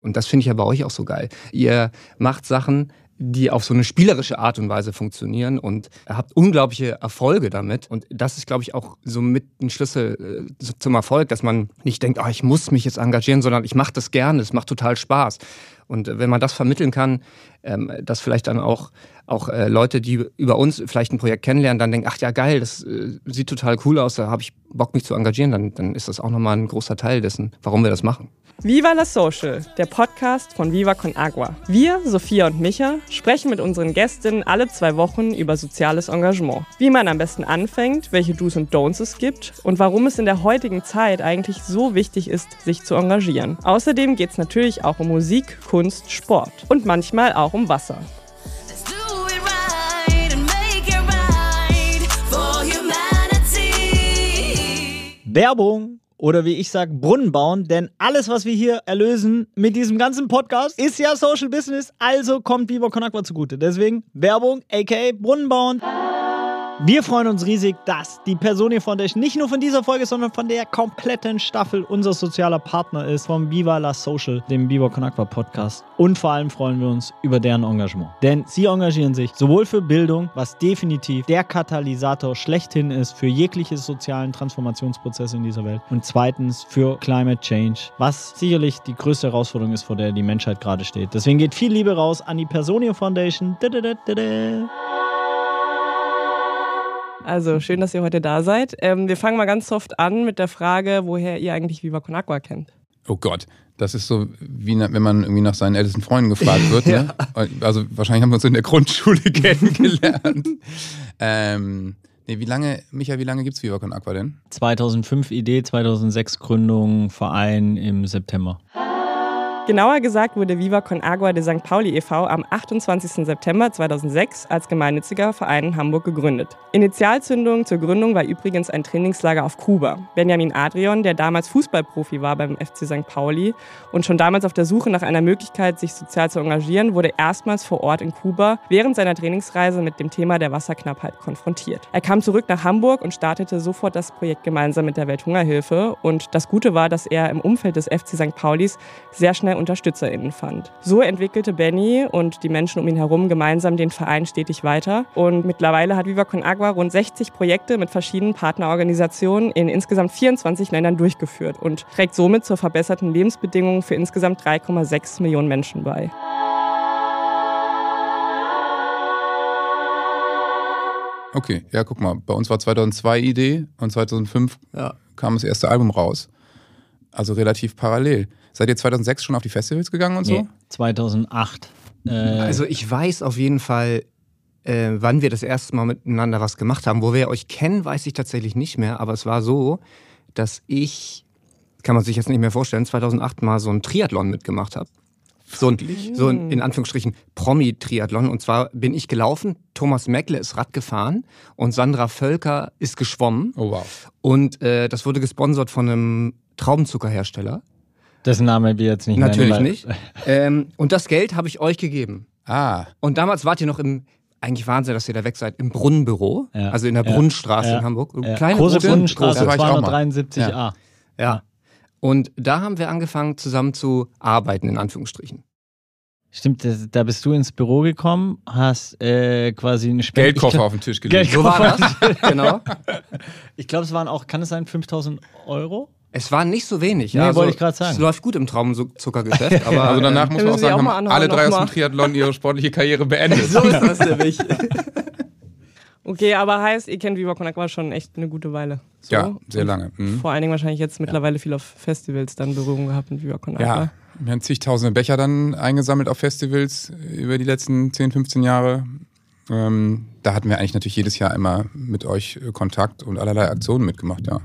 Und das finde ich ja bei euch auch so geil. Ihr macht Sachen, die auf so eine spielerische Art und Weise funktionieren und habt unglaubliche Erfolge damit. Und das ist, glaube ich, auch so mit ein Schlüssel äh, zum Erfolg, dass man nicht denkt, oh, ich muss mich jetzt engagieren, sondern ich mache das gerne, es macht total Spaß. Und äh, wenn man das vermitteln kann, ähm, dass vielleicht dann auch, auch äh, Leute, die über uns vielleicht ein Projekt kennenlernen, dann denken, ach ja, geil, das äh, sieht total cool aus, da habe ich Bock, mich zu engagieren, dann, dann ist das auch nochmal ein großer Teil dessen, warum wir das machen. Viva la Social, der Podcast von Viva Con Agua. Wir, Sophia und Micha, sprechen mit unseren Gästinnen alle zwei Wochen über soziales Engagement. Wie man am besten anfängt, welche Do's und Don'ts es gibt und warum es in der heutigen Zeit eigentlich so wichtig ist, sich zu engagieren. Außerdem geht es natürlich auch um Musik, Kunst, Sport und manchmal auch um Wasser. Werbung oder wie ich sage, Brunnen bauen, denn alles, was wir hier erlösen mit diesem ganzen Podcast, ist ja Social Business, also kommt Viva Con Agua zugute. Deswegen Werbung, aka Brunnen bauen. Wir freuen uns riesig, dass die Personio Foundation nicht nur von dieser Folge, sondern von der kompletten Staffel unser sozialer Partner ist, vom Viva La Social, dem Viva Con Agua Podcast. Und vor allem freuen wir uns über deren Engagement. Denn sie engagieren sich sowohl für Bildung, was definitiv der Katalysator schlechthin ist für jegliche sozialen Transformationsprozesse in dieser Welt. Und zweitens für Climate Change, was sicherlich die größte Herausforderung ist, vor der die Menschheit gerade steht. Deswegen geht viel Liebe raus an die Personio Foundation. Da, da, da, also schön, dass ihr heute da seid. Ähm, wir fangen mal ganz soft an mit der Frage, woher ihr eigentlich Viva Con Agua kennt. Oh Gott, das ist so, wie wenn man irgendwie nach seinen ältesten Freunden gefragt wird. Ne? ja. Also wahrscheinlich haben wir uns in der Grundschule kennengelernt. ähm, nee, wie lange, Micha, wie lange gibt es Viva Con Aqua denn? 2005 Idee, 2006 Gründung, Verein im September. Genauer gesagt wurde Viva Con Agua de St. Pauli e.V. am 28. September 2006 als gemeinnütziger Verein in Hamburg gegründet. Initialzündung zur Gründung war übrigens ein Trainingslager auf Kuba. Benjamin Adrian, der damals Fußballprofi war beim FC St. Pauli und schon damals auf der Suche nach einer Möglichkeit, sich sozial zu engagieren, wurde erstmals vor Ort in Kuba während seiner Trainingsreise mit dem Thema der Wasserknappheit konfrontiert. Er kam zurück nach Hamburg und startete sofort das Projekt gemeinsam mit der Welthungerhilfe. Und das Gute war, dass er im Umfeld des FC St. Paulis sehr schnell UnterstützerInnen fand. So entwickelte Benny und die Menschen um ihn herum gemeinsam den Verein stetig weiter. Und mittlerweile hat Viva Con Agua rund 60 Projekte mit verschiedenen Partnerorganisationen in insgesamt 24 Ländern durchgeführt und trägt somit zur verbesserten Lebensbedingungen für insgesamt 3,6 Millionen Menschen bei. Okay, ja, guck mal, bei uns war 2002 Idee und 2005 ja. kam das erste Album raus. Also relativ parallel. Seid ihr 2006 schon auf die Festivals gegangen und nee, so? 2008. Äh also ich weiß auf jeden Fall, äh, wann wir das erste Mal miteinander was gemacht haben. Wo wir euch kennen, weiß ich tatsächlich nicht mehr. Aber es war so, dass ich, kann man sich jetzt nicht mehr vorstellen, 2008 mal so ein Triathlon mitgemacht habe. So ein, so ein, in Anführungsstrichen, Promi-Triathlon. Und zwar bin ich gelaufen, Thomas Meckle ist Rad gefahren und Sandra Völker ist geschwommen. Oh wow. Und äh, das wurde gesponsert von einem Traubenzuckerhersteller. Dessen Name wir jetzt nicht Natürlich nennen, nicht. ähm, und das Geld habe ich euch gegeben. Ah. Und damals wart ihr noch im, eigentlich Wahnsinn, dass ihr da weg seid, im Brunnenbüro, ja. also in der ja. Brunnenstraße ja. in Hamburg. Kleine Große Brunnenstraße, 273a. Ja. ja. Und da haben wir angefangen, zusammen zu arbeiten, in Anführungsstrichen. Stimmt, da bist du ins Büro gekommen, hast äh, quasi einen Spend Geldkoffer auf den Tisch gelegt. So war das, genau. Ich glaube, es waren auch, kann es sein, 5000 Euro? Es war nicht so wenig. Nee, ja. Also, wollte ich gerade sagen. Es läuft gut im Traumzuckergeschäft. Aber also danach muss man auch sagen, haben alle drei aus dem Triathlon ihre sportliche Karriere beendet. so ist das nämlich. okay, aber heißt, ihr kennt Viva Con Agua schon echt eine gute Weile. So. Ja, sehr lange. Mhm. Vor allen Dingen wahrscheinlich jetzt mittlerweile ja. viel auf Festivals dann Berührung gehabt mit Viva Con Agua. Ja, wir haben zigtausende Becher dann eingesammelt auf Festivals über die letzten 10, 15 Jahre. Ähm, da hatten wir eigentlich natürlich jedes Jahr immer mit euch Kontakt und allerlei Aktionen mitgemacht, ja.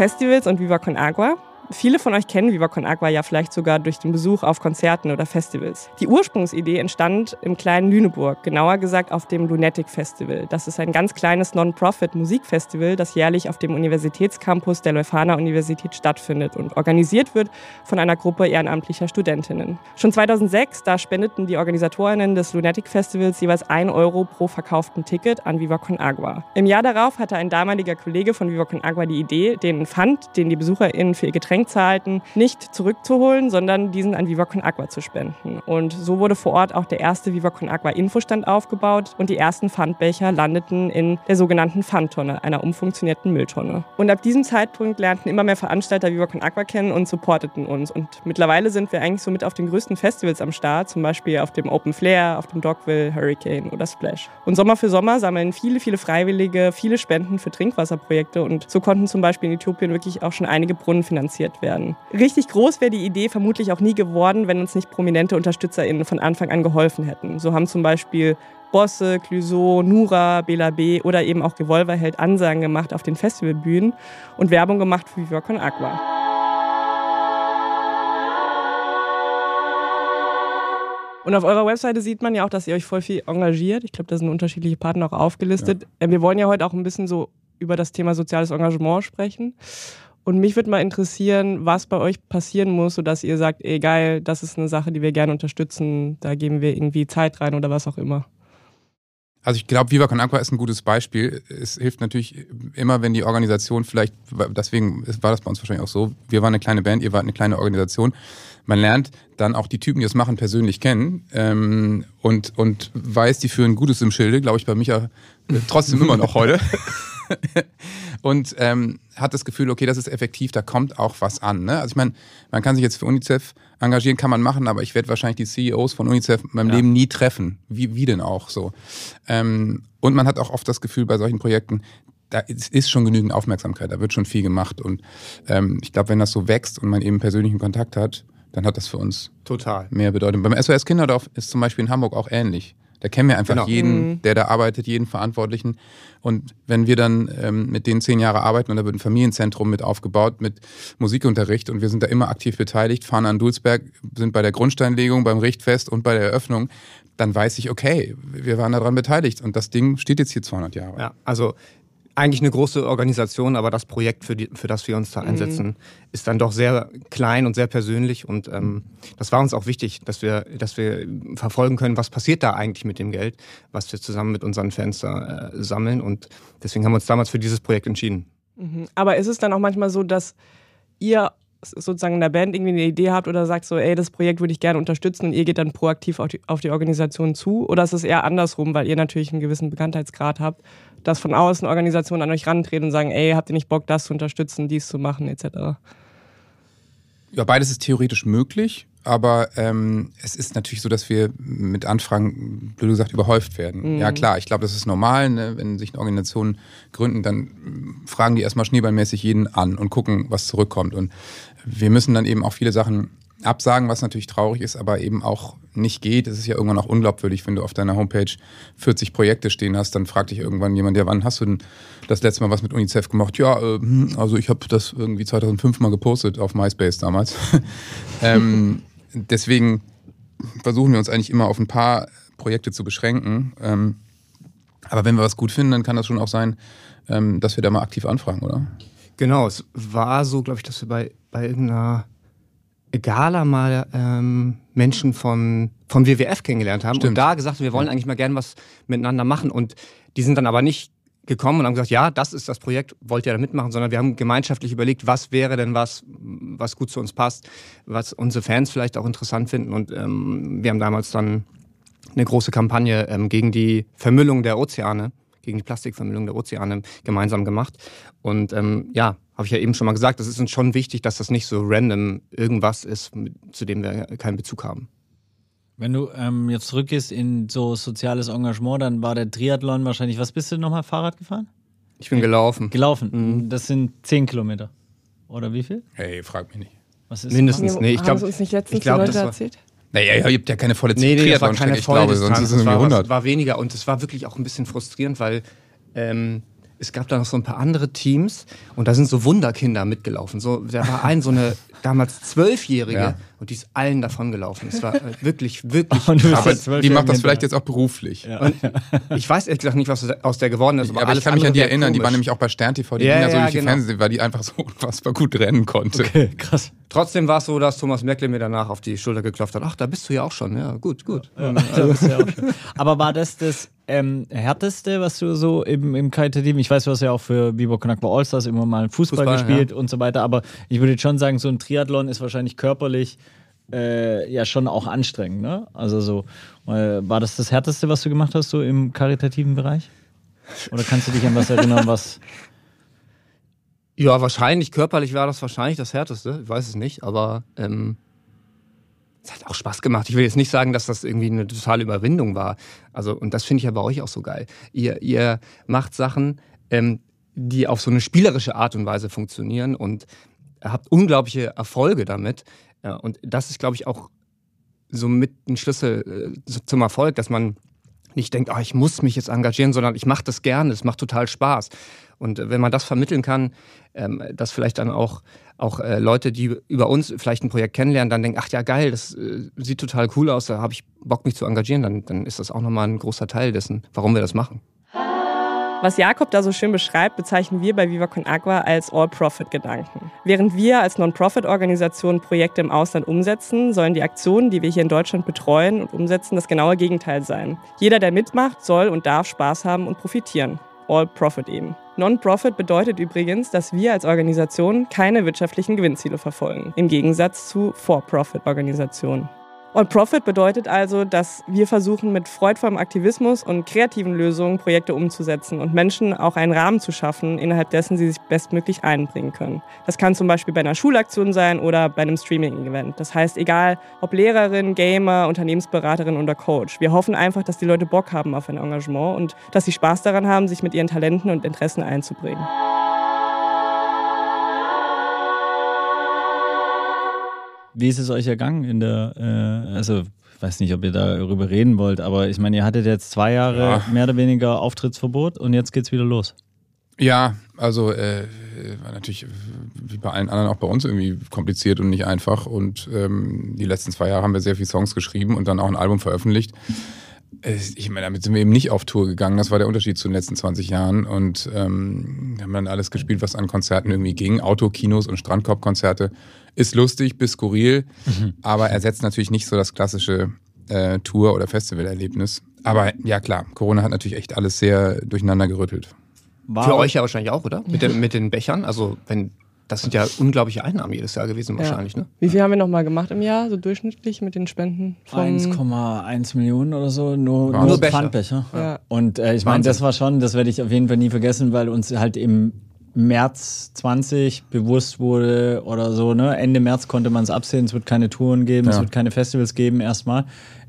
Festivals und Viva Con Agua. Viele von euch kennen Viva Con Agua ja vielleicht sogar durch den Besuch auf Konzerten oder Festivals. Die Ursprungsidee entstand im kleinen Lüneburg, genauer gesagt auf dem Lunatic Festival. Das ist ein ganz kleines Non-Profit-Musikfestival, das jährlich auf dem Universitätscampus der Leuphana Universität stattfindet und organisiert wird von einer Gruppe ehrenamtlicher Studentinnen. Schon 2006, da spendeten die Organisatorinnen des Lunatic Festivals jeweils 1 Euro pro verkauften Ticket an Viva Con Agua. Im Jahr darauf hatte ein damaliger Kollege von Viva Con Agua die Idee, den Pfand, den die BesucherInnen für ihr Getränk Getränk zahlten, nicht zurückzuholen, sondern diesen an Viva Con Agua zu spenden. Und so wurde vor Ort auch der erste Viva Con Agua Infostand aufgebaut und die ersten Pfandbecher landeten in der sogenannten Pfandtonne, einer umfunktionierten Mülltonne. Und ab diesem Zeitpunkt lernten immer mehr Veranstalter Viva Con Agua kennen und supporteten uns. Und mittlerweile sind wir eigentlich so mit auf den größten Festivals am Start, zum Beispiel auf dem Open Flair, auf dem Dogville, Hurricane oder Splash. Und Sommer für Sommer sammeln viele, viele Freiwillige viele Spenden für Trinkwasserprojekte und so konnten zum Beispiel in Äthiopien wirklich auch schon einige Brunnen finanziert werden. Richtig groß wäre die Idee vermutlich auch nie geworden, wenn uns nicht prominente UnterstützerInnen von Anfang an geholfen hätten. So haben zum Beispiel Bosse, Clouseau, Nura, Bela B. oder eben auch Revolverheld Ansagen gemacht auf den Festivalbühnen und Werbung gemacht für Viva Con Aqua. Und auf eurer Webseite sieht man ja auch, dass ihr euch voll viel engagiert. Ich glaube, da sind unterschiedliche Partner auch aufgelistet. Ja. Äh, wir wollen ja heute auch ein bisschen so über das Thema soziales Engagement sprechen. Und mich würde mal interessieren, was bei euch passieren muss, sodass ihr sagt, ey geil, das ist eine Sache, die wir gerne unterstützen, da geben wir irgendwie Zeit rein oder was auch immer. Also ich glaube, Viva Con Aqua ist ein gutes Beispiel. Es hilft natürlich immer, wenn die Organisation vielleicht, deswegen war das bei uns wahrscheinlich auch so, wir waren eine kleine Band, ihr wart eine kleine Organisation. Man lernt dann auch die Typen, die das machen, persönlich kennen ähm, und, und weiß, die führen Gutes im Schilde, glaube ich bei Micha äh, trotzdem immer noch heute. und ähm, hat das Gefühl, okay, das ist effektiv, da kommt auch was an. Ne? Also ich meine, man kann sich jetzt für UNICEF engagieren, kann man machen, aber ich werde wahrscheinlich die CEOs von UNICEF in meinem ja. Leben nie treffen. Wie, wie denn auch so? Ähm, und man hat auch oft das Gefühl bei solchen Projekten, da ist schon genügend Aufmerksamkeit, da wird schon viel gemacht. Und ähm, ich glaube, wenn das so wächst und man eben persönlichen Kontakt hat, dann hat das für uns total mehr Bedeutung. Beim SOS Kinderdorf ist zum Beispiel in Hamburg auch ähnlich. Da kennen wir einfach genau. jeden, mhm. der da arbeitet, jeden Verantwortlichen. Und wenn wir dann ähm, mit denen zehn Jahre arbeiten und da wird ein Familienzentrum mit aufgebaut mit Musikunterricht und wir sind da immer aktiv beteiligt, fahren an Dulsberg, sind bei der Grundsteinlegung, beim Richtfest und bei der Eröffnung, dann weiß ich, okay, wir waren daran beteiligt und das Ding steht jetzt hier 200 Jahre. Ja, also eigentlich eine große Organisation, aber das Projekt, für, die, für das wir uns da mhm. einsetzen, mhm. ist dann doch sehr klein und sehr persönlich. Und ähm, das war uns auch wichtig, dass wir, dass wir verfolgen können, was passiert da eigentlich mit dem Geld, was wir zusammen mit unseren Fans da äh, sammeln. Und deswegen haben wir uns damals für dieses Projekt entschieden. Mhm. Aber ist es dann auch manchmal so, dass ihr sozusagen in der Band irgendwie eine Idee habt oder sagt so, ey, das Projekt würde ich gerne unterstützen und ihr geht dann proaktiv auf die, auf die Organisation zu? Oder ist es eher andersrum, weil ihr natürlich einen gewissen Bekanntheitsgrad habt, dass von außen Organisationen an euch rantreten und sagen, ey, habt ihr nicht Bock, das zu unterstützen, dies zu machen, etc.? Ja, beides ist theoretisch möglich, aber ähm, es ist natürlich so, dass wir mit Anfragen, blöd gesagt, überhäuft werden. Mhm. Ja klar, ich glaube, das ist normal, ne? wenn sich eine Organisation gründen, dann fragen die erstmal schneeballmäßig jeden an und gucken, was zurückkommt. Und wir müssen dann eben auch viele Sachen absagen, was natürlich traurig ist, aber eben auch nicht geht. Es ist ja irgendwann auch unglaubwürdig, wenn du auf deiner Homepage 40 Projekte stehen hast, dann fragt dich irgendwann jemand, ja, wann hast du denn das letzte Mal was mit UNICEF gemacht? Ja, äh, hm, also ich habe das irgendwie 2005 mal gepostet auf MySpace damals. ähm, deswegen versuchen wir uns eigentlich immer auf ein paar Projekte zu beschränken. Ähm, aber wenn wir was gut finden, dann kann das schon auch sein, ähm, dass wir da mal aktiv anfragen, oder? Genau, es war so, glaube ich, dass wir bei, bei irgendeiner Gala mal ähm, Menschen von, vom WWF kennengelernt haben Stimmt. und da gesagt, wir wollen eigentlich mal gerne was miteinander machen. Und die sind dann aber nicht gekommen und haben gesagt, ja, das ist das Projekt, wollt ihr da mitmachen, sondern wir haben gemeinschaftlich überlegt, was wäre denn was, was gut zu uns passt, was unsere Fans vielleicht auch interessant finden. Und ähm, wir haben damals dann eine große Kampagne ähm, gegen die Vermüllung der Ozeane, gegen die Plastikvermüllung der Ozeane gemeinsam gemacht. Und ähm, ja, habe ich ja eben schon mal gesagt, es ist uns schon wichtig, dass das nicht so random irgendwas ist, zu dem wir keinen Bezug haben. Wenn du ähm, jetzt zurückgehst in so soziales Engagement, dann war der Triathlon wahrscheinlich, was bist du nochmal Fahrrad gefahren? Ich bin gelaufen. Gelaufen. Mhm. Das sind 10 Kilometer. Oder wie viel? Hey, frag mich nicht. Was ist Mindestens. Nee, ich glaube, uns nicht letztens ich glaub, Leute erzählt? Naja, ihr habt ja keine volle nee, nee, das war keine ich glaube, sonst ist es irgendwie 100. Es war weniger und es war wirklich auch ein bisschen frustrierend, weil ähm, es gab da noch so ein paar andere Teams und da sind so Wunderkinder mitgelaufen. So, da war ein so eine damals Zwölfjährige ja. und die ist allen davon gelaufen. Es war äh, wirklich, wirklich Aber die macht das vielleicht jetzt auch beruflich. Ja. Und ich weiß ehrlich gesagt nicht, was aus der geworden ist. Aber, aber ich kann mich an die erinnern, komisch. die war nämlich auch bei Stern TV, die ja, ging ja so durch die genau. Fernsehen, weil die einfach so unfassbar gut rennen konnte. Okay, krass. Trotzdem war es so, dass Thomas Merkel mir danach auf die Schulter geklopft hat. Ach, da bist du ja auch schon. Ja, gut, gut. Aber war das das ähm, härteste, was du so im, im Karitativen, ich weiß, du hast ja auch für Biber Konakwa Allstars immer mal Fußball, Fußball gespielt ja. und so weiter, aber ich würde schon sagen, so ein Triathlon ist wahrscheinlich körperlich äh, ja schon auch anstrengend, ne? Also so, äh, war das das Härteste, was du gemacht hast, so im karitativen Bereich? Oder kannst du dich an was erinnern, was... Ja, wahrscheinlich, körperlich war das wahrscheinlich das Härteste, ich weiß es nicht, aber... Ähm es hat auch Spaß gemacht. Ich will jetzt nicht sagen, dass das irgendwie eine totale Überwindung war. Also, und das finde ich ja bei euch auch so geil. Ihr, ihr macht Sachen, ähm, die auf so eine spielerische Art und Weise funktionieren und habt unglaubliche Erfolge damit. Ja, und das ist, glaube ich, auch so mit ein Schlüssel äh, zum Erfolg, dass man nicht denkt, oh, ich muss mich jetzt engagieren, sondern ich mache das gerne, es macht total Spaß. Und äh, wenn man das vermitteln kann, ähm, dass vielleicht dann auch, auch äh, Leute, die über uns vielleicht ein Projekt kennenlernen, dann denken, ach ja, geil, das äh, sieht total cool aus, da habe ich Bock, mich zu engagieren, dann, dann ist das auch nochmal ein großer Teil dessen, warum wir das machen. Was Jakob da so schön beschreibt, bezeichnen wir bei Viva Con Agua als All-Profit-Gedanken. Während wir als Non-Profit-Organisation Projekte im Ausland umsetzen, sollen die Aktionen, die wir hier in Deutschland betreuen und umsetzen, das genaue Gegenteil sein. Jeder, der mitmacht, soll und darf Spaß haben und profitieren. All-Profit eben. Non-Profit bedeutet übrigens, dass wir als Organisation keine wirtschaftlichen Gewinnziele verfolgen, im Gegensatz zu For-Profit-Organisationen. On-Profit bedeutet also, dass wir versuchen, mit freudvollem Aktivismus und kreativen Lösungen Projekte umzusetzen und Menschen auch einen Rahmen zu schaffen, innerhalb dessen sie sich bestmöglich einbringen können. Das kann zum Beispiel bei einer Schulaktion sein oder bei einem Streaming-Event. Das heißt, egal ob Lehrerin, Gamer, Unternehmensberaterin oder Coach, wir hoffen einfach, dass die Leute Bock haben auf ein Engagement und dass sie Spaß daran haben, sich mit ihren Talenten und Interessen einzubringen. Wie ist es euch ergangen in der, äh, also ich weiß nicht, ob ihr darüber reden wollt, aber ich meine, ihr hattet jetzt zwei Jahre ja. mehr oder weniger Auftrittsverbot und jetzt geht's wieder los. Ja, also äh, war natürlich wie bei allen anderen auch bei uns irgendwie kompliziert und nicht einfach. Und ähm, die letzten zwei Jahre haben wir sehr viele Songs geschrieben und dann auch ein Album veröffentlicht. Ich meine, damit sind wir eben nicht auf Tour gegangen. Das war der Unterschied zu den letzten 20 Jahren. Und ähm, haben dann alles gespielt, was an Konzerten irgendwie ging. Autokinos und Strandkorbkonzerte. Ist lustig bis skurril, mhm. aber ersetzt natürlich nicht so das klassische äh, Tour- oder Festivalerlebnis. Aber ja klar, Corona hat natürlich echt alles sehr durcheinander gerüttelt. War Für euch ja wahrscheinlich auch, oder? Mit, den, mit den Bechern. Also wenn das sind ja unglaubliche Einnahmen jedes Jahr gewesen wahrscheinlich, ja. ne? Wie viel haben wir nochmal gemacht im Jahr, so durchschnittlich mit den Spenden? 1,1 Millionen oder so, nur, nur, nur Pfandbecher. Ja. Und äh, ich meine, das war schon, das werde ich auf jeden Fall nie vergessen, weil uns halt im März 20 bewusst wurde oder so, ne? Ende März konnte man es absehen, es wird keine Touren geben, ja. es wird keine Festivals geben erstmal,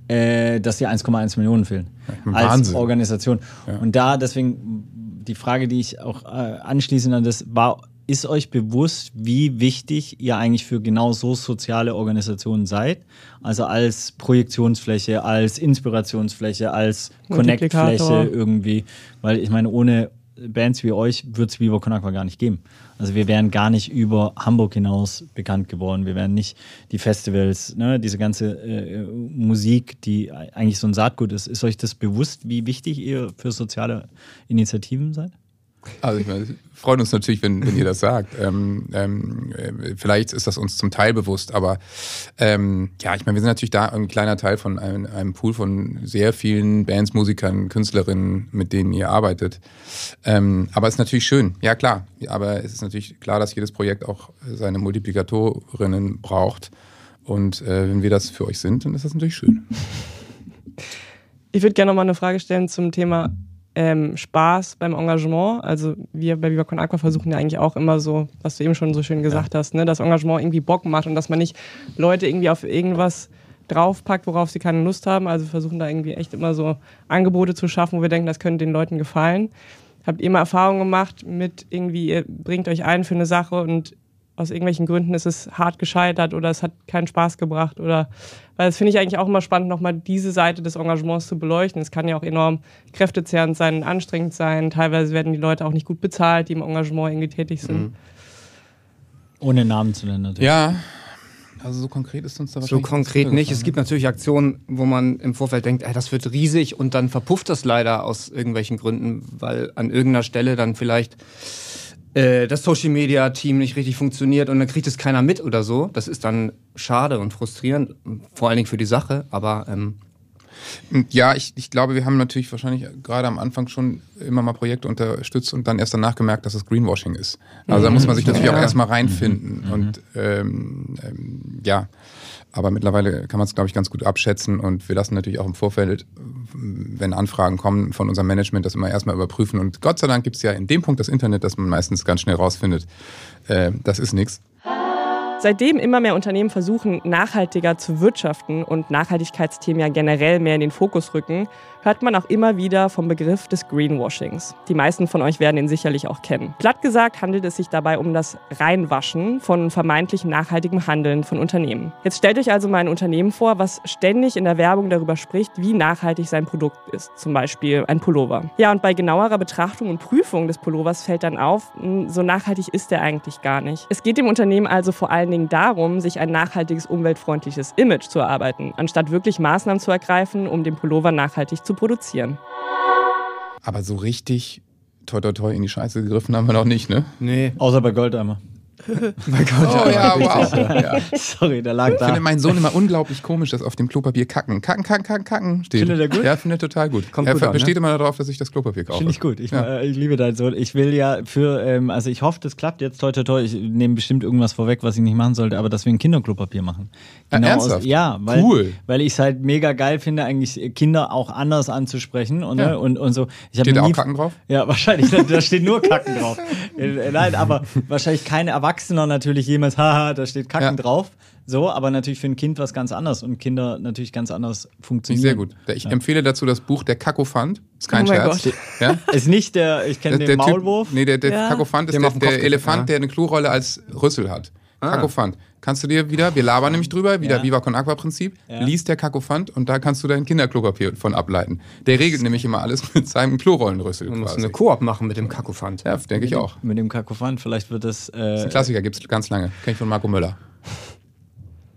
äh, dass die 1,1 Millionen fehlen. Ja, als Organisation. Und da deswegen die Frage, die ich auch äh, anschließend an das war, ist euch bewusst, wie wichtig ihr eigentlich für genau so soziale Organisationen seid? Also als Projektionsfläche, als Inspirationsfläche, als Connectfläche irgendwie. Weil ich meine, ohne Bands wie euch wird es Viva Con gar nicht geben. Also wir wären gar nicht über Hamburg hinaus bekannt geworden. Wir wären nicht die Festivals, ne, diese ganze äh, Musik, die eigentlich so ein Saatgut ist. Ist euch das bewusst, wie wichtig ihr für soziale Initiativen seid? Also ich meine, freuen uns natürlich, wenn, wenn ihr das sagt. Ähm, ähm, äh, vielleicht ist das uns zum Teil bewusst, aber ähm, ja, ich meine, wir sind natürlich da ein kleiner Teil von einem, einem, Pool von sehr vielen Bands, Musikern, Künstlerinnen, mit denen ihr arbeitet. Ähm, aber es ist natürlich schön, ja klar. Aber es ist natürlich klar, dass jedes Projekt auch seine Multiplikatorinnen braucht. Und äh, wenn wir das für euch sind, dann ist das natürlich schön. Ich würde gerne noch mal eine Frage stellen zum Thema ähm, Spaß beim Engagement. Also wir bei Viva Con Aqua versuchen ja eigentlich auch immer so, was du eben schon so schön gesagt ja. hast, ne, dass Engagement irgendwie Bock macht und dass man nicht Leute irgendwie auf irgendwas draufpackt, worauf sie keine Lust haben. Also versuchen da irgendwie echt immer so Angebote zu schaffen, wo wir denken, das könnte den Leuten gefallen. Habt ihr mal Erfahrungen gemacht mit irgendwie, ihr bringt euch ein für eine Sache und aus irgendwelchen Gründen ist es hart gescheitert oder es hat keinen Spaß gebracht oder weil das finde ich eigentlich auch immer spannend, nochmal diese Seite des Engagements zu beleuchten. Es kann ja auch enorm kräftezehrend sein, anstrengend sein. Teilweise werden die Leute auch nicht gut bezahlt, die im Engagement irgendwie tätig sind. Mhm. Ohne Namen zu nennen natürlich. Ja, also so konkret ist uns da wahrscheinlich So konkret nicht. Es gibt natürlich Aktionen, wo man im Vorfeld denkt, ey, das wird riesig und dann verpufft das leider aus irgendwelchen Gründen, weil an irgendeiner Stelle dann vielleicht äh, das Social Media Team nicht richtig funktioniert und dann kriegt es keiner mit oder so. Das ist dann schade und frustrierend, vor allen Dingen für die Sache, aber ähm, Ja, ich, ich glaube, wir haben natürlich wahrscheinlich gerade am Anfang schon immer mal Projekte unterstützt und dann erst danach gemerkt, dass es Greenwashing ist. Also da muss man sich natürlich Ja. auch erstmal reinfinden. Und ähm, ähm, ja, aber mittlerweile kann man es, glaube ich, ganz gut abschätzen und wir lassen natürlich auch im Vorfeld, wenn Anfragen kommen von unserem Management, das immer erstmal überprüfen. Und Gott sei Dank gibt es ja in dem Punkt das Internet, dass man meistens ganz schnell rausfindet, äh, das ist nichts. Seitdem immer mehr Unternehmen versuchen, nachhaltiger zu wirtschaften und Nachhaltigkeitsthemen ja generell mehr in den Fokus rücken, hört man auch immer wieder vom Begriff des Greenwashings. Die meisten von euch werden ihn sicherlich auch kennen. Platt gesagt handelt es sich dabei um das Reinwaschen von vermeintlich nachhaltigem Handeln von Unternehmen. Jetzt stellt euch also mal ein Unternehmen vor, was ständig in der Werbung darüber spricht, wie nachhaltig sein Produkt ist. Zum Beispiel ein Pullover. Ja, und bei genauerer Betrachtung und Prüfung des Pullovers fällt dann auf, mh, so nachhaltig ist er eigentlich gar nicht. Es geht dem Unternehmen also vor allen Dingen darum, sich ein nachhaltiges, umweltfreundliches Image zu erarbeiten, anstatt wirklich Maßnahmen zu ergreifen, um den Pullover nachhaltig zu produzieren. Aber so richtig toi toi toi in die Scheiße gegriffen haben wir noch nicht, ne? Nee. Außer bei Goldeimer. Mein Gott. Oh ja, wow. Ja. Sorry, der lag Ich da. finde mein Sohn immer unglaublich komisch, dass auf dem Klopapier kacken, kacken, kacken, kacken, kacken steht. Findet er gut? Ja, findet er total gut. Kommt er gut an, besteht ne? immer darauf, dass ich das Klopapier kaufe. Finde ich gut. Ich, Ja. äh, ich liebe deinen Sohn. Ich will ja für, ähm, also ich hoffe, das klappt jetzt toi toi toi. Ich nehme bestimmt irgendwas vorweg, was ich nicht machen sollte, aber dass wir ein Kinderklopapier machen. Ah, ernsthaft? Aus, ja, weil, Cool. weil ich es halt mega geil finde, eigentlich Kinder auch anders anzusprechen und, Ja. ne, und, und so. Ich Steht da auch Kacken drauf? Ja, wahrscheinlich. Da, steht nur Kacken drauf. Äh, Nein, aber wahrscheinlich kein Erwachsener natürlich jemals, haha, da steht Kacken Ja. drauf. So, aber natürlich für ein Kind was ganz anderes und Kinder natürlich ganz anders funktionieren. sehr gut. Ich empfehle dazu das Buch Der Kakophant. Ist kein Oh Scherz. Gott. Ja? Ist nicht der, ich kenne den der typ- Maulwurf. nee, der, der Ja. Kakophant ist der, der Elefant, ja. der eine Klorolle als Rüssel hat. Kakophant. Kannst du dir wieder, wir labern nämlich drüber, wieder Ja. Viva Con Aqua Prinzip, Ja. liest der Kakophant und da kannst du dein Kinderklopapier von ableiten. Der regelt nämlich immer alles mit seinem Klorollenrüssel Man muss quasi. eine Koop machen mit dem Kakophant. Ja, denke ich auch. Mit dem Kakophant, vielleicht wird das Das ist äh, ein Klassiker, gibt es ganz lange. Kenn ich von Marco Möller,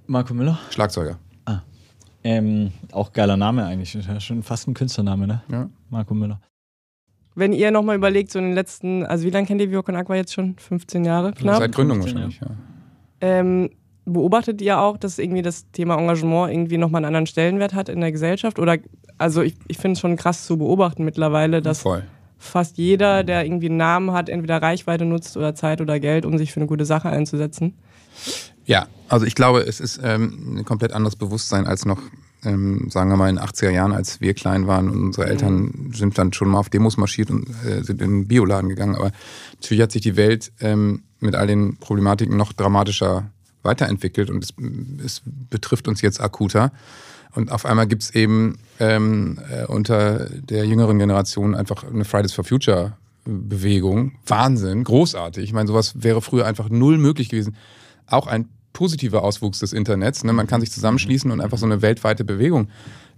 Marco Müller. Schlagzeuger. Ähm, auch geiler Name eigentlich. Schon fast ein Künstlername, ne? Ja. Marco Müller. Wenn ihr nochmal überlegt, so in den letzten, also wie lange kennt ihr Vivo Con Aqua jetzt schon? 15 Jahre? Knapp? Seit Gründung 15, wahrscheinlich, ja. Ähm, beobachtet ihr auch, dass irgendwie das Thema Engagement irgendwie nochmal einen anderen Stellenwert hat in der Gesellschaft? Oder, also ich, ich finde es schon krass zu beobachten mittlerweile, dass Voll. fast jeder, der irgendwie einen Namen hat, entweder Reichweite nutzt oder Zeit oder Geld, um sich für eine gute Sache einzusetzen. Ja, also ich glaube, es ist ähm, ein komplett anderes Bewusstsein als noch, ähm, sagen wir mal, in den 80er Jahren, als wir klein waren und unsere Eltern sind dann schon mal auf Demos marschiert und äh, sind in den Bioladen gegangen. Aber natürlich hat sich die Welt ähm, mit all den Problematiken noch dramatischer weiterentwickelt und es, es betrifft uns jetzt akuter. Und auf einmal gibt's eben ähm, äh, unter der jüngeren Generation einfach eine Fridays for Future Bewegung. Wahnsinn, großartig. Ich meine, sowas wäre früher einfach null möglich gewesen. Auch ein positiver Auswuchs des Internets. Ne? Man kann sich zusammenschließen und einfach so eine weltweite Bewegung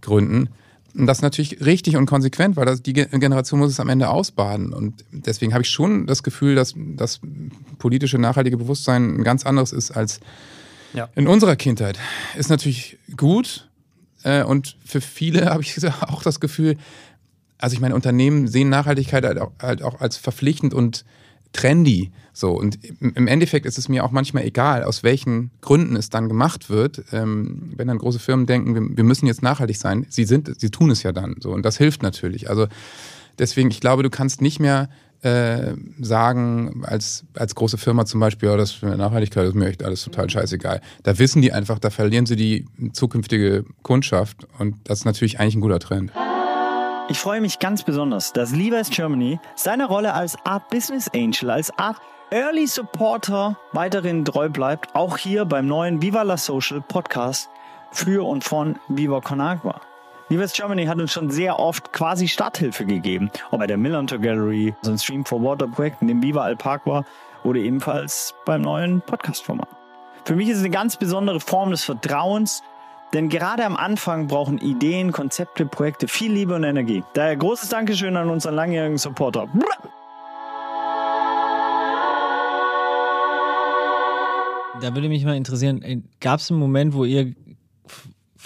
gründen. Und das ist natürlich richtig und konsequent, weil das, die Ge- Generation muss es am Ende ausbaden. Und deswegen habe ich schon das Gefühl, dass das politische, nachhaltige Bewusstsein ein ganz anderes ist als Ja. in unserer Kindheit. Ist natürlich gut. Äh, und für viele habe ich auch das Gefühl, also ich meine, Unternehmen sehen Nachhaltigkeit halt auch, halt auch als verpflichtend und trendy. So. Und im Endeffekt ist es mir auch manchmal egal, aus welchen Gründen es dann gemacht wird. Ähm, wenn dann große Firmen denken, wir, wir müssen jetzt nachhaltig sein, sie sind, sie tun es ja dann. So. Und das hilft natürlich. Also deswegen, ich glaube, du kannst nicht mehr äh, sagen, als, als große Firma zum Beispiel, ja, das für Nachhaltigkeit ist mir echt alles total scheißegal. Da wissen die einfach, da verlieren sie die zukünftige Kundschaft. Und das ist natürlich eigentlich ein guter Trend. Ich freue mich ganz besonders, dass Levi's Germany seiner Rolle als Art Business Angel, als Art Early Supporter weiterhin treu bleibt, auch hier beim neuen Viva la Social Podcast für und von Viva Con Agua. Levi's Germany hat uns schon sehr oft quasi Starthilfe gegeben, ob bei der Millantor Gallery, so ein Stream for Water Projekt, in dem Viva Alpaqua oder ebenfalls beim neuen Podcast-Format. Für mich ist es eine ganz besondere Form des Vertrauens, denn gerade am Anfang brauchen Ideen, Konzepte, Projekte viel Liebe und Energie. Daher großes Dankeschön an unseren langjährigen Supporter. Da würde mich mal interessieren, gab es einen Moment, wo ihr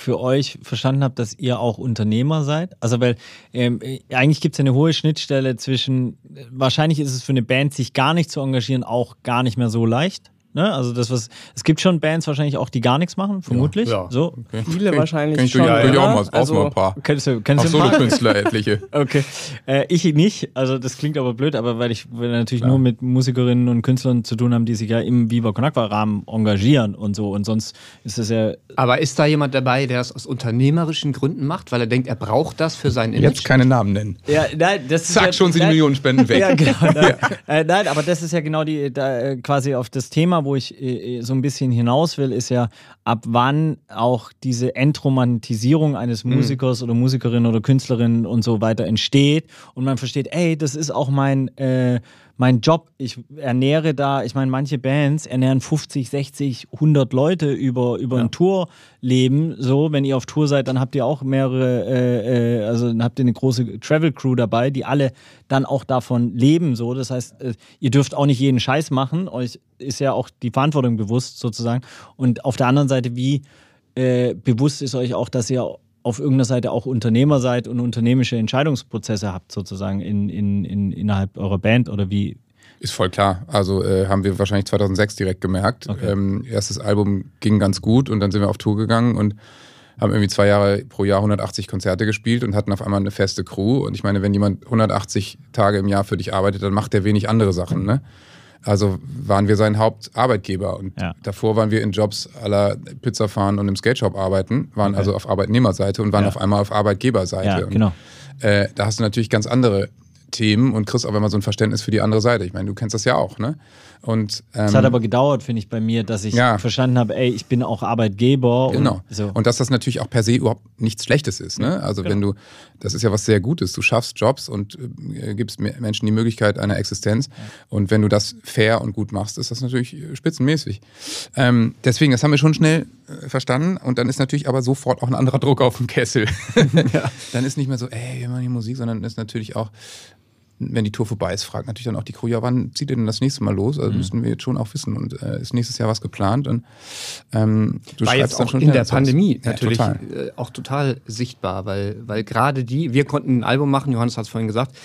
für euch verstanden habt, dass ihr auch Unternehmer seid? Also weil ähm, äh, eigentlich gibt es eine hohe Schnittstelle zwischen, äh, wahrscheinlich ist es für eine Band, sich gar nicht zu engagieren, auch gar nicht mehr so leicht. Ne? Also das, was es gibt schon Bands wahrscheinlich auch, die gar nichts machen, vermutlich. Ja. So. Okay. Viele wahrscheinlich kenn ich schon, durch- durchaus oder? mal. Brauchst Also- mal ein paar. Kennst du, kennst Auch du ein paar? Solokünstler etliche. Okay. Äh, ich nicht, also das klingt aber blöd, aber weil ich weil natürlich nur mit Musikerinnen und Künstlern zu tun haben, die sich ja im Viva Con Aqua Rahmen engagieren und so und sonst ist das ja Aber ist da jemand dabei, der das aus unternehmerischen Gründen macht, weil er denkt, er braucht das für sein Image? Jetzt keine Namen nennen. ja, nein, das ist Zack, ja, schon sind Millionen Spenden weg. Ja, genau. Nein, äh, nein, aber das ist ja genau die, da, äh, quasi auf das Thema, wo ich äh, so ein bisschen hinaus will, ist ja, ab wann auch diese Entromantisierung eines Musikers oder Musikerin oder Künstlerin und so weiter entsteht und man versteht, ey, das ist auch mein, äh, mein Job. Ich ernähre da, ich meine, manche Bands ernähren 50, 60, 100 Leute über, über ein Tourleben. So, wenn ihr auf Tour seid, dann habt ihr auch mehrere, äh, äh, also dann habt ihr eine große Travel Crew dabei, die alle dann auch davon leben. So, das heißt, äh, ihr dürft auch nicht jeden Scheiß machen. Euch ist ja auch die Verantwortung bewusst sozusagen. Und auf der anderen Seite, wie äh, bewusst ist euch auch, dass ihr auf irgendeiner Seite auch Unternehmer seid und unternehmische Entscheidungsprozesse habt, sozusagen in, in, in, innerhalb eurer Band oder wie? Ist voll klar. Also äh, haben wir wahrscheinlich 2006 direkt gemerkt. Ähm, erstes Album ging ganz gut und dann sind wir auf Tour gegangen und haben irgendwie zwei Jahre pro Jahr 180 Konzerte gespielt und hatten auf einmal eine feste Crew. Und ich meine, wenn jemand 180 Tage im Jahr für dich arbeitet, dann macht der wenig andere Sachen. Ne? Also waren wir sein Hauptarbeitgeber. Und Ja. davor waren wir in Jobs aller Pizza fahren und im Skate-Shop arbeiten, waren also auf Arbeitnehmerseite und waren Ja. auf einmal auf Arbeitgeberseite. Ja, Und, genau. äh, da hast du natürlich ganz andere Themen und kriegst auch immer so ein Verständnis für die andere Seite. Ich meine, du kennst das ja auch, ne? Und ähm, Es hat aber gedauert, finde ich, bei mir, dass ich Ja. verstanden habe, ey, ich bin auch Arbeitgeber. Genau. Und so. Und dass das natürlich auch per se überhaupt nichts Schlechtes ist. Ne? Also wenn du, das ist ja was sehr Gutes. Du schaffst Jobs und äh, gibst me- Menschen die Möglichkeit einer Existenz. Und wenn du das fair und gut machst, ist das natürlich äh, spitzenmäßig. Ähm, deswegen, das haben wir schon schnell äh, verstanden. Und dann ist natürlich aber sofort auch ein anderer Druck auf dem Kessel. Dann ist nicht mehr so, ey, wir machen hier Musik, sondern ist natürlich auch, wenn die Tour vorbei ist, fragt natürlich dann auch die Crew, ja, wann zieht ihr denn das nächste Mal los? Mhm. Also müssten wir jetzt schon auch wissen. Und äh, ist nächstes Jahr was geplant? Und ähm, du war schreibst jetzt dann schon in der. Pandemie Ja, natürlich total. äh, auch total sichtbar, weil, weil gerade die, wir konnten ein Album machen, Johannes hat es vorhin gesagt,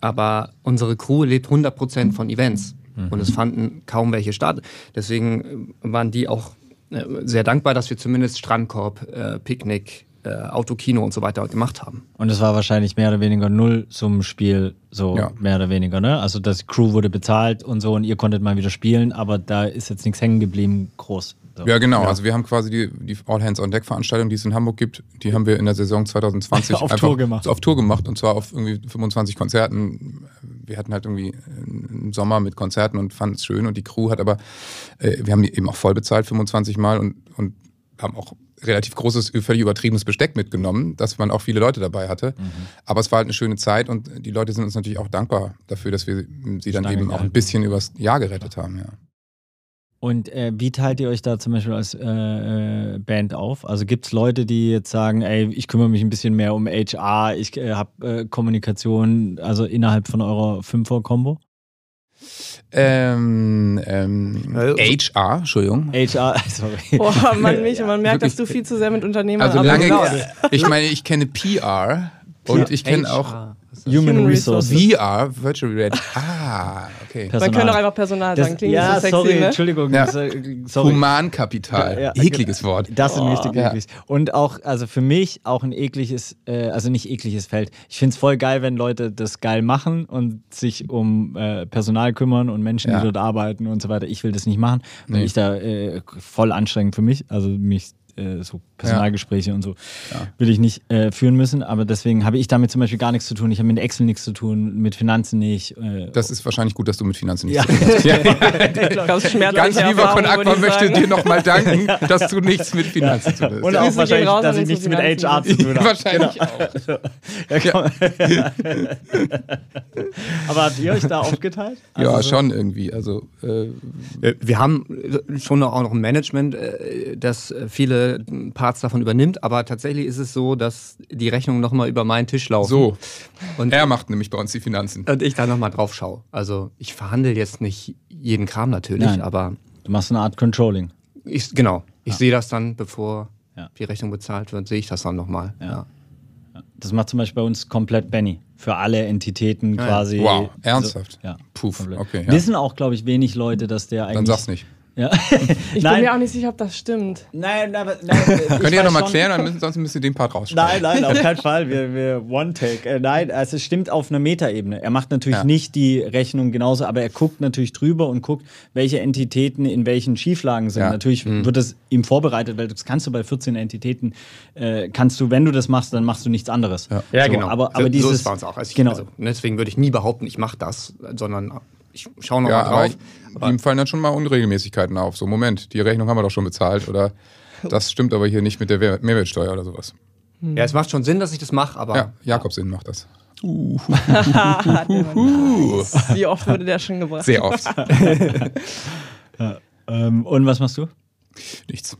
aber unsere Crew lebt 100% von Events und es fanden kaum welche statt. Deswegen waren die auch äh, sehr dankbar, dass wir zumindest Strandkorb, äh, Picknick, äh, Autokino und so weiter gemacht haben. Und es war wahrscheinlich mehr oder weniger null zum Spiel, so Ja. mehr oder weniger, ne? Also das Crew wurde bezahlt und so und ihr konntet mal wieder spielen, aber da ist jetzt nichts hängen geblieben, groß. So. Ja, genau. Also wir haben quasi die, die All Hands on Deck Veranstaltung, die es in Hamburg gibt, die haben wir in der Saison 2020 Auf einfach Tour gemacht. auf Tour gemacht und zwar auf irgendwie 25 Konzerten. Wir hatten halt irgendwie einen Sommer mit Konzerten und fanden es schön und die Crew hat aber, äh, wir haben die eben auch voll bezahlt 25 Mal und, und haben auch relativ großes, völlig übertriebenes Besteck mitgenommen, dass man auch viele Leute dabei hatte. Mhm. Aber es war halt eine schöne Zeit und die Leute sind uns natürlich auch dankbar dafür, dass wir sie dann Stange eben auch ein bisschen übers Jahr gerettet haben. Ja. Und äh, wie teilt ihr euch da zum Beispiel als äh, äh, Band auf? Also gibt es Leute, die jetzt sagen, ey, ich kümmere mich ein bisschen mehr um HR, ich äh, habe äh, Kommunikation, also innerhalb von eurer Fünfer-Kombo? Ähm, ähm, Äh, HR, Entschuldigung. HR, sorry. Boah, man, mich, man merkt, Wirklich. dass du viel zu sehr mit Unternehmern Also lange, arbeitest. ich meine, ich kenne PR und ich kenne auch HR. Human, Human Resources. VR, Virtual Reality. Ah, okay. Man könnte auch einfach Personal Das, sagen, klingt ja, so sexy, sorry, ne? Entschuldigung. Ja. Äh, sorry. Humankapital. Ja, ja, Ekliges Wort. Das ist ein richtig ja. ekliges. Und auch, also für mich auch ein ekliges, äh, also nicht ekliges Feld. Ich finde es voll geil, wenn Leute das geil machen und sich um äh, Personal kümmern und Menschen, Ja. die dort arbeiten und so weiter. Ich will das nicht machen, weil Nee. ich da äh, voll anstrengend für mich, also mich äh, so Personalgespräche und so will ich nicht äh, führen müssen. Aber deswegen habe ich damit zum Beispiel gar nichts zu tun. Ich habe mit Excel nichts zu tun, mit Finanzen nicht. Äh, Das ist wahrscheinlich gut, dass du mit Finanzen Ja. nichts zu tun hast. Ganz schmerzliche Ganz lieber würde Aqua möchte dir nochmal danken, dass du nichts mit Finanzen zu tun hast. und Ja. auch wahrscheinlich, raus dass ich nichts mit. HR zu tun habe. Wahrscheinlich auch. Ja, komm. Aber habt ihr euch da aufgeteilt? Ja, Also so- schon irgendwie. Also, äh, Äh, Wir haben schon auch noch ein Management, äh, das viele Parts davon übernimmt, aber tatsächlich ist es so, dass die Rechnungen nochmal über meinen Tisch laufen. so. Und, Er macht nämlich bei uns die Finanzen. und ich da nochmal drauf schaue. Also ich verhandle jetzt nicht jeden Kram natürlich, Nein. aber Du machst eine Art Controlling. ich, genau, ich sehe das dann, bevor Ja. die Rechnung bezahlt wird, sehe ich das dann nochmal. Ja. Ja. Das macht zum Beispiel bei uns komplett Benny. Für alle Entitäten ja. quasi. Wow, ernsthaft? So, ja. Puff, komplett. okay. Ja. Wissen auch, glaube ich, wenig Leute, dass der eigentlich. Dann sag's nicht. Ja. Ich bin mir auch nicht sicher, ob das stimmt. Nein, aber, nein, Könnt ihr ja nochmal klären, dann müssen, sonst müsst ihr den Part rausschneiden. Nein, nein, auf keinen Fall. Wir, wir One-Take. Äh, nein, also es stimmt auf einer Metaebene. Er macht natürlich Ja. nicht die Rechnung genauso, aber er guckt natürlich drüber und guckt, welche Entitäten in welchen Schieflagen sind. Ja. Natürlich wird das ihm vorbereitet, weil das kannst du bei 14 Entitäten, äh, kannst du, wenn du das machst, dann machst du nichts anderes. Ja. Ja, so, genau. Aber, aber so, dieses, so ist es bei uns auch. Also ich, genau. also, deswegen würde ich nie behaupten, ich mache das, sondern ich schaue Ja, nochmal aber drauf. ich, ihm fallen dann schon mal Unregelmäßigkeiten auf. So, Moment, die Rechnung haben wir doch schon bezahlt oder das stimmt aber hier nicht mit der Mehrwertsteuer oder sowas. Ja, es macht schon Sinn, dass ich das mache, aber Ja, Jakobsinn macht das. Wie oft wurde der schon gebracht? Sehr oft. Ähm, und was machst du? Nichts.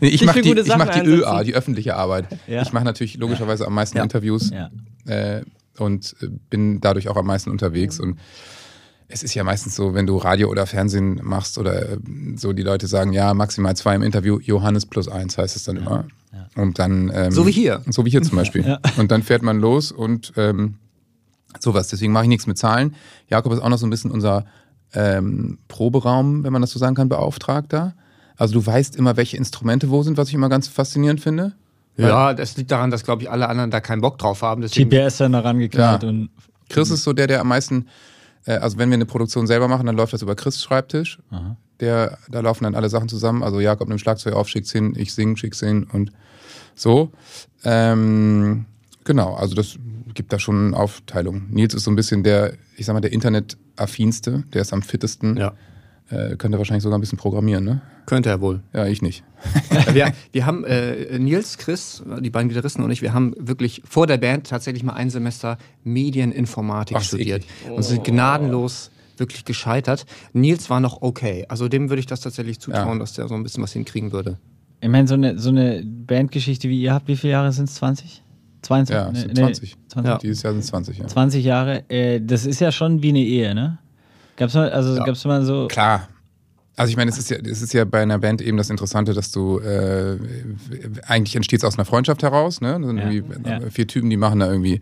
nee, ich Wie mache viele die, gute ich Sachen mach die. ÖA, die öffentliche Arbeit. Ja. Ich mache natürlich logischerweise am meisten Ja. Interviews Ja. äh, und äh, bin dadurch auch am meisten unterwegs. Und es ist ja meistens so, wenn du Radio oder Fernsehen machst oder äh, so, die Leute sagen, ja, maximal zwei im Interview, Johannes plus eins heißt es dann immer. Und dann. Ähm, So wie hier. So wie hier zum Beispiel. Ja. Und dann fährt man los und ähm, sowas. Deswegen mache ich nichts mit Zahlen. Jakob ist auch noch so ein bisschen unser ähm, Proberaum, wenn man das so sagen kann, Beauftragter. Also du weißt immer, welche Instrumente wo sind, was ich immer ganz faszinierend finde. Ja, das liegt daran, dass, glaube ich, alle anderen da keinen Bock drauf haben. Deswegen, GPS dann da rangeknallt Ja. und Chris ist so der, der am meisten, äh, also wenn wir eine Produktion selber machen, dann läuft das über Chris Schreibtisch. Der, da laufen dann alle Sachen zusammen. Also Jakob nimmt Schlagzeug auf, schickt's hin, ich sing, schick's hin und so. Ähm, genau, also das gibt da schon eine Aufteilung. Nils ist so ein bisschen der, ich sag mal, der Internetaffinste, der ist am fittesten. Ja. Äh, könnte wahrscheinlich sogar ein bisschen programmieren, ne? könnte er wohl. Ja, ich nicht. wir, wir haben äh, Nils, Chris, die beiden Gitarristen und ich, wir haben wirklich vor der Band tatsächlich mal ein Semester Medieninformatik Ach, studiert eklig. und sind gnadenlos wirklich gescheitert. Nils war noch okay. Also dem würde ich das tatsächlich zutrauen, Ja. dass der so ein bisschen was hinkriegen würde. Ich meine, so eine, so eine Bandgeschichte wie ihr habt, wie viele Jahre sind es? 20? 22? Ja, nee, 20. 20. Ja. Dieses Jahr sind es 20, ja. 20 Jahre. Äh, das ist ja schon wie eine Ehe, ne? Gab's mal, also Ja. gab's mal so. Klar. Also ich meine, es ist ja, es ist ja bei einer Band eben das Interessante, dass du äh, eigentlich entsteht es aus einer Freundschaft heraus, ne? Das sind Ja, irgendwie ja. vier Typen, die machen da irgendwie,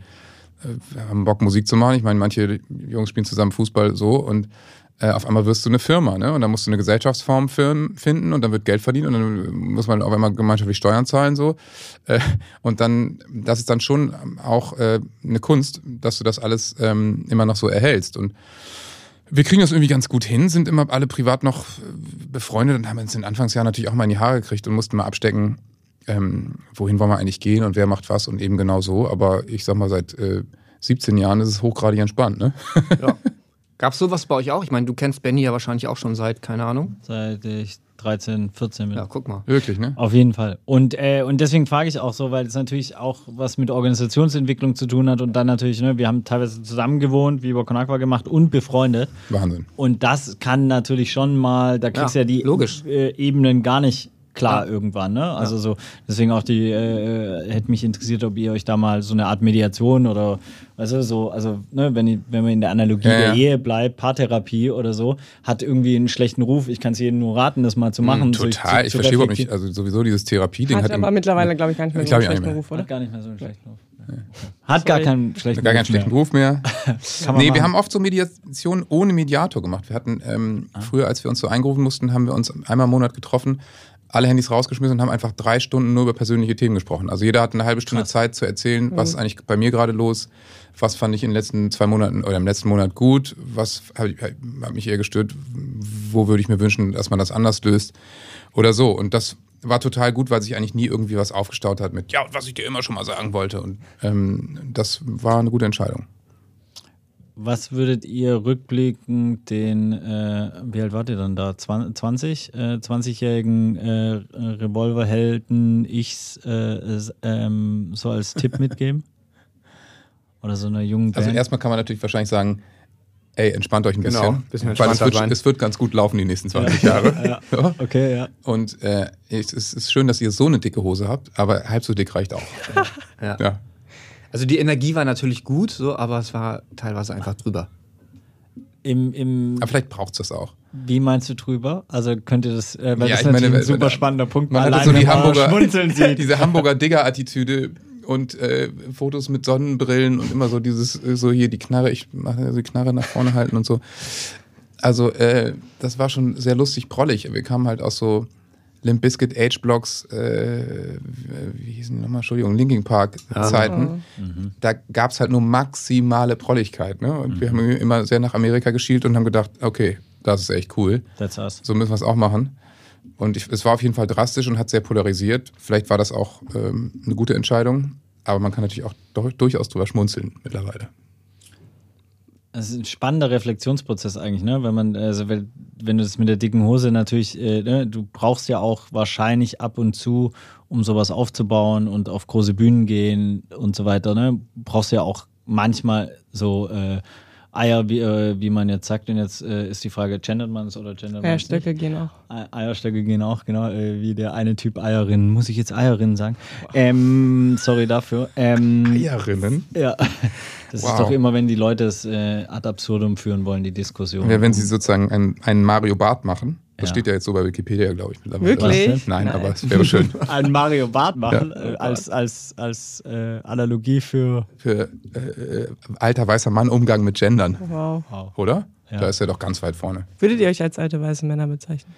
äh, haben Bock Musik zu machen. Ich meine, manche Jungs spielen zusammen Fußball so und äh, auf einmal wirst du eine Firma, ne? Und dann musst du eine Gesellschaftsform finden und dann wird Geld verdient und dann muss man auf einmal gemeinschaftlich Steuern zahlen so. Äh, und dann, das ist dann schon auch äh, eine Kunst, dass du das alles ähm, immer noch so erhältst. Und wir kriegen das irgendwie ganz gut hin, sind immer alle privat noch äh, befreundet und haben uns in den Anfangsjahren natürlich auch mal in die Haare gekriegt und mussten mal abstecken, ähm, wohin wollen wir eigentlich gehen und wer macht was und eben genau so. Aber ich sag mal, seit äh, 17 Jahren ist es hochgradig entspannt, ne? Ja. Gab es sowas bei euch auch? Ich meine, du kennst Benny ja wahrscheinlich auch schon seit, keine Ahnung. Seit ich 13, 14 bin. Ja, guck mal. Wirklich, ne? Auf jeden Fall. Und, äh, und deswegen frage ich auch so, weil es natürlich auch was mit Organisationsentwicklung zu tun hat und dann natürlich, ne, wir haben teilweise zusammen gewohnt, wie über Conakwa gemacht und befreundet. Wahnsinn. Und das kann natürlich schon mal, da kriegst du Ja, ja, die logisch. Äh, Ebenen gar nicht klar Ja. irgendwann, ne? Also so, deswegen auch die, äh, hätte mich interessiert, ob ihr euch da mal so eine Art Mediation oder, weißt du, so, also, ne, wenn, ich- wenn man in der Analogie Ja, der ja. Ehe bleibt, Paartherapie oder so, hat irgendwie einen schlechten Ruf. Ich kann es jedem nur raten, das mal zu machen. sich Hm, Total. zu, ich zu verstehe überhaupt nicht, also sowieso dieses Therapie-Ding Hat hat aber im- mittlerweile, glaube ich, gar nicht mehr so einen ich schlechten Ruf, Hat oder? gar nicht mehr so einen schlechten Ruf. Hat gar keinen schlechten gar Ruf keinen schlechten mehr. Ruf mehr. Nee, wir machen. haben oft so Mediationen ohne Mediator gemacht. Wir hatten ähm, Ah. früher, als wir uns so eingerufen mussten, haben wir uns einmal im Monat getroffen, alle Handys rausgeschmissen und haben einfach drei Stunden nur über persönliche Themen gesprochen. Also jeder hat eine halbe Stunde Zeit zu erzählen, was ist eigentlich bei mir gerade los, was fand ich in den letzten zwei Monaten oder im letzten Monat gut, was hat, hat mich eher gestört, wo würde ich mir wünschen, dass man das anders löst oder so. Und das war total gut, weil sich eigentlich nie irgendwie was aufgestaut hat mit, ja, was ich dir immer schon mal sagen wollte. Und ähm, das war eine gute Entscheidung. Was würdet ihr rückblickend den, äh, wie alt wart ihr dann da? Zwan- 20? Äh, 20-jährigen äh, Revolverhelden ichs äh, ähm, so als Tipp mitgeben? Oder so einer jungen Band? Also erstmal kann man natürlich wahrscheinlich sagen, ey, entspannt euch ein Genau, bisschen. bisschen weil es wird, sein. es wird ganz gut laufen die nächsten 20 Jahre. Ja. okay, ja. Und äh, es ist, ist schön, dass ihr so eine dicke Hose habt, aber halb so dick reicht auch. Ja. Also die Energie war natürlich gut, so, aber es war teilweise einfach drüber. Im, im, Aber vielleicht braucht es das auch. wie meinst du drüber? Also könnt ihr das, äh, weil Ja, das ich ist meine, natürlich ein super wenn- spannender Punkt. Man hat allein, so die Hamburger, schmunzeln sieht. diese Hamburger Digger-Attitüde und äh, Fotos mit Sonnenbrillen und immer so dieses, äh, so hier die Knarre, ich mache die Knarre nach vorne halten und so. Also, äh, das war schon sehr lustig prollig. Wir kamen halt aus so Limp Bizkit Age Blocks, äh, wie hießen die nochmal? Entschuldigung, Linking Park Zeiten. Da gab es halt nur maximale Prolligkeit. Ne? Und wir haben immer sehr nach Amerika geschielt und haben gedacht, okay, das ist echt cool. That's us. So müssen wir es auch machen. Und ich, es war auf jeden Fall drastisch und hat sehr polarisiert. Vielleicht war das auch ähm, eine gute Entscheidung, aber man kann natürlich auch doch, durchaus drüber schmunzeln mittlerweile. Das ist ein spannender Reflexionsprozess eigentlich, ne? Wenn man, also wenn, wenn du das mit der dicken Hose natürlich, äh, ne? du brauchst ja auch wahrscheinlich ab und zu, um sowas aufzubauen und auf große Bühnen gehen und so weiter, ne? Brauchst ja auch manchmal so äh, Eier, wie, äh, wie man jetzt sagt. Und jetzt äh, ist die Frage, gendert man es oder gendert man es nicht? Eierstöcke gehen auch. Ei- Eierstöcke gehen auch, genau, äh, wie der eine Typ Eierin. Muss ich jetzt Eierin sagen? Ähm, sorry dafür. Ähm, Eierinnen? ja. Das Wow. ist doch immer, wenn die Leute es äh, ad absurdum führen wollen, die Diskussion. Ja, wenn sie sozusagen einen, einen Mario Bart machen. Das Ja. steht ja jetzt so bei Wikipedia, glaube ich, mittlerweile. Wirklich? Was Nein, aber es wäre schön. Ein Mario Bart machen, Ja. äh, als, als, als äh, Analogie für. Für äh, alter weißer Mann Umgang mit Gendern, Wow. oder? Ja. Da ist er doch ganz weit vorne. Würdet ihr euch als alte weiße Männer bezeichnen?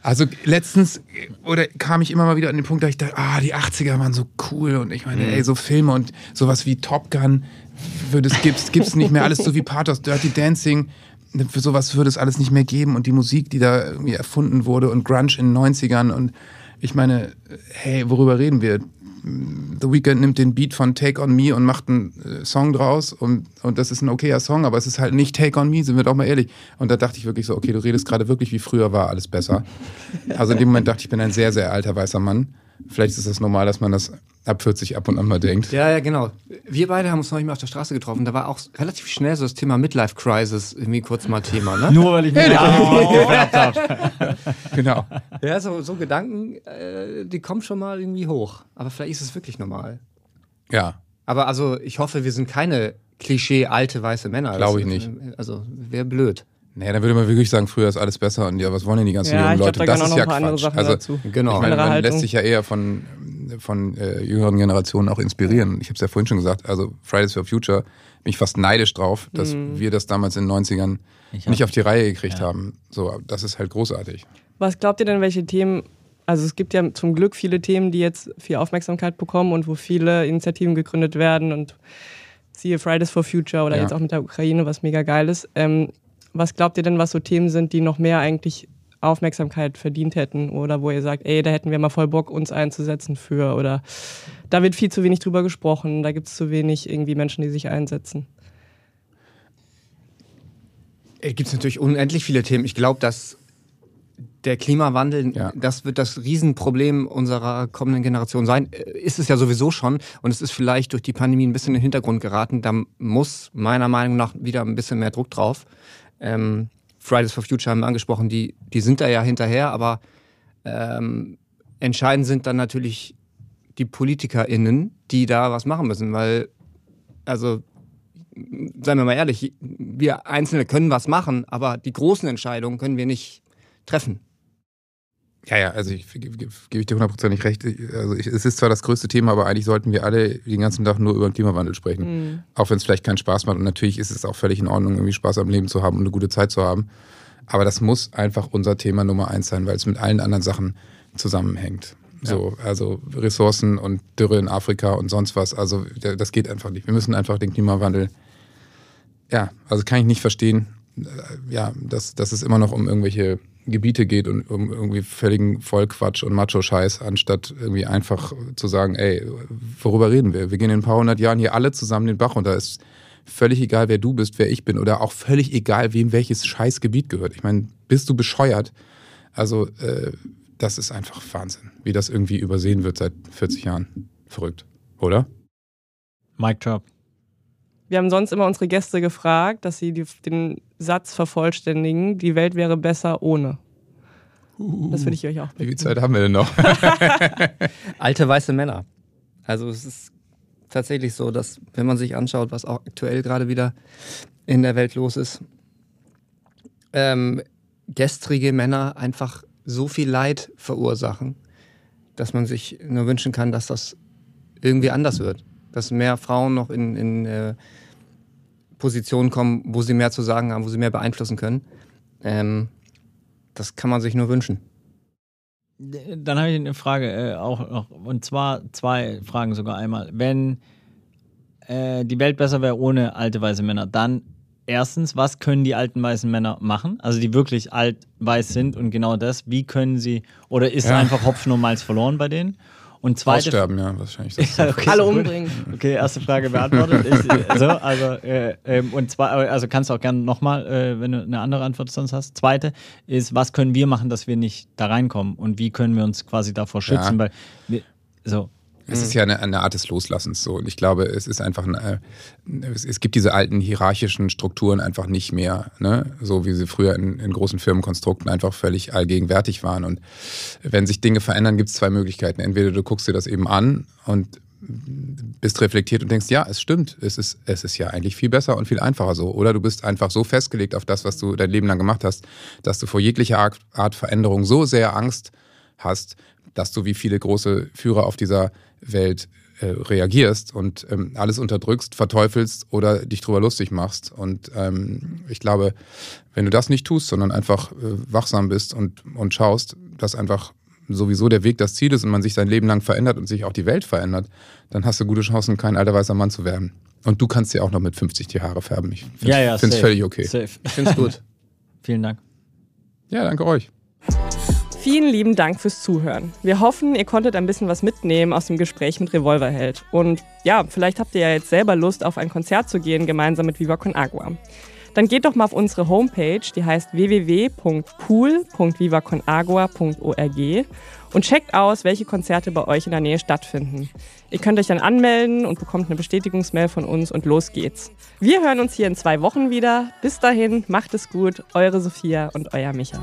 Also letztens oder kam ich immer mal wieder an den Punkt, da ich dachte, ah, die 80er waren so cool und ich meine, ey, so Filme und sowas wie Top Gun, würde es gibt's gibt's nicht mehr alles so wie Pathos, Dirty Dancing, für sowas würde es alles nicht mehr geben und die Musik, die da irgendwie erfunden wurde und Grunge in den 90ern und ich meine, hey, worüber reden wir? The Weeknd nimmt den Beat von Take On Me und macht einen äh, Song draus und, und das ist ein okayer Song, aber es ist halt nicht Take On Me, sind wir doch mal ehrlich. Und da dachte ich wirklich so, okay, du redest gerade wirklich wie früher war alles besser. Also in dem Moment dachte ich, ich bin ein sehr, sehr alter weißer Mann. Vielleicht ist das normal, dass man das ab 40 ab und an mal denkt. Ja, ja, genau. Wir beide haben uns neulich mal auf der Straße getroffen. Da war auch relativ schnell so das Thema Midlife Crisis irgendwie kurz mal Thema, ne? Nur weil ich mich aufgewärmt habe. Genau. Ja, so, so Gedanken, äh, die kommen schon mal irgendwie hoch. Aber vielleicht ist es wirklich normal. Ja. Aber also, ich hoffe, wir sind keine Klischee alte weiße Männer. Glaube ich nicht. Also, wäre blöd. Nee, dann würde man wirklich sagen, früher ist alles besser und ja, was wollen denn die ganzen Ja, jungen Leute? da das ist auch noch ja ein paar andere Quatsch. Also, dazu. Genau. Ich meine, Andere man Haltung. lässt sich ja eher von, von äh, jüngeren Generationen auch inspirieren. Ich habe es ja vorhin schon gesagt, also Fridays for Future, bin ich fast neidisch drauf, dass Mhm. wir das damals in den 90ern Ich hab- nicht auf die Reihe gekriegt haben. So, das ist halt großartig. Was glaubt ihr denn, welche Themen, also es gibt ja zum Glück viele Themen, die jetzt viel Aufmerksamkeit bekommen und wo viele Initiativen gegründet werden und siehe Fridays for Future oder Ja. jetzt auch mit der Ukraine, was mega geil ist. Ähm, was glaubt ihr denn, was so Themen sind, die noch mehr eigentlich Aufmerksamkeit verdient hätten oder wo ihr sagt, ey, da hätten wir mal voll Bock, uns einzusetzen für oder da wird viel zu wenig drüber gesprochen, da gibt es zu wenig irgendwie Menschen, die sich einsetzen. Gibt es natürlich unendlich viele Themen. Ich glaube, dass der Klimawandel, Ja. das wird das Riesenproblem unserer kommenden Generation sein. Äh, Ist es ja sowieso schon. Und es ist vielleicht durch die Pandemie ein bisschen in den Hintergrund geraten. Da muss meiner Meinung nach wieder ein bisschen mehr Druck drauf. Ähm, Fridays for Future haben wir angesprochen, die, die sind da ja hinterher, aber ähm, entscheidend sind dann natürlich die PolitikerInnen, die da was machen müssen, weil, also, seien wir mal ehrlich, wir Einzelne können was machen, aber die großen Entscheidungen können wir nicht treffen. Ja, ja, also ich gebe gebe ich dir hundertprozentig recht. Also ich, es ist zwar das größte Thema, aber eigentlich sollten wir alle den ganzen Tag nur über den Klimawandel sprechen. Auch wenn es vielleicht keinen Spaß macht. Und natürlich ist es auch völlig in Ordnung, irgendwie Spaß am Leben zu haben und eine gute Zeit zu haben. Aber das muss einfach unser Thema Nummer eins sein, weil es mit allen anderen Sachen zusammenhängt. So, also Ressourcen und Dürre in Afrika und sonst was. Also da- das geht einfach nicht. Wir müssen einfach den Klimawandel. Ja, also kann ich nicht verstehen, ja, dass, dass es immer noch um irgendwelche Gebiete geht und um irgendwie völligen Vollquatsch und Macho-Scheiß, anstatt irgendwie einfach zu sagen, ey, worüber reden wir? Wir gehen in ein paar hundert Jahren hier alle zusammen den Bach runter. Ist völlig egal, wer du bist, wer ich bin oder auch völlig egal, wem welches scheiß Gebiet gehört. Ich meine, bist du bescheuert? Also, äh, das ist einfach Wahnsinn, wie das irgendwie übersehen wird seit 40 Jahren. Verrückt, oder? Mic drop. Wir haben sonst immer unsere Gäste gefragt, dass sie die, den Satz vervollständigen, die Welt wäre besser ohne. Das würde ich euch auch Wie viel bitten. Zeit haben wir denn noch? Alte weiße Männer. Also es ist tatsächlich so, dass wenn man sich anschaut, was auch aktuell gerade wieder in der Welt los ist, ähm, gestrige Männer einfach so viel Leid verursachen, dass man sich nur wünschen kann, dass das irgendwie anders wird. Dass mehr Frauen noch in, in äh, Positionen kommen, wo sie mehr zu sagen haben, wo sie mehr beeinflussen können. ähm, das kann man sich nur wünschen. Dann habe ich eine Frage äh, auch noch, und zwar zwei Fragen sogar einmal. Wenn äh, die Welt besser wäre ohne alte weiße Männer, dann erstens, was können die alten weißen Männer machen? Also die wirklich alt weiß sind und genau das, wie können sie, oder ist Ja. einfach Hopfen und Malz verloren bei denen? Und zweite Aussterben, ja, wahrscheinlich. Das Ja, okay, Alle umbringen. Okay, erste Frage beantwortet. Ich, so, also, äh, ähm, und zwei, also kannst du auch gerne nochmal, äh, wenn du eine andere Antwort sonst hast. Zweite ist, was können wir machen, dass wir nicht da reinkommen und wie können wir uns quasi davor schützen? Ja. Weil wir, so, Es ist ja eine, eine Art des Loslassens so. Und ich glaube, es ist einfach, ein, äh, es, es gibt diese alten hierarchischen Strukturen einfach nicht mehr, ne? so wie sie früher in, in großen Firmenkonstrukten einfach völlig allgegenwärtig waren. Und wenn sich Dinge verändern, gibt es zwei Möglichkeiten. Entweder du guckst dir das eben an und bist reflektiert und denkst, ja, es stimmt, es ist, es ist ja eigentlich viel besser und viel einfacher so. Oder du bist einfach so festgelegt auf das, was du dein Leben lang gemacht hast, dass du vor jeglicher Art, Art Veränderung so sehr Angst hast, dass du wie viele große Führer auf dieser Welt äh, reagierst und ähm, alles unterdrückst, verteufelst oder dich drüber lustig machst. Und ähm, ich glaube, wenn du das nicht tust, sondern einfach äh, wachsam bist und, und schaust, dass einfach sowieso der Weg das Ziel ist und man sich sein Leben lang verändert und sich auch die Welt verändert, dann hast du gute Chancen, kein alter weißer Mann zu werden. Und du kannst dir auch noch mit 50 die Haare färben. Ich finde es ja, ja, völlig okay. Safe. Ich finde es gut. Vielen Dank. Ja, danke euch. Vielen lieben Dank fürs Zuhören. Wir hoffen, ihr konntet ein bisschen was mitnehmen aus dem Gespräch mit Revolverheld. Und ja, vielleicht habt ihr ja jetzt selber Lust, auf ein Konzert zu gehen, gemeinsam mit Viva Con Agua. Dann geht doch mal auf unsere Homepage, die heißt www.pool.vivaconagua.org und checkt aus, welche Konzerte bei euch in der Nähe stattfinden. Ihr könnt euch dann anmelden und bekommt eine Bestätigungsmail von uns und los geht's. Wir hören uns hier in zwei Wochen wieder. Bis dahin, macht es gut. Eure Sophia und euer Micha.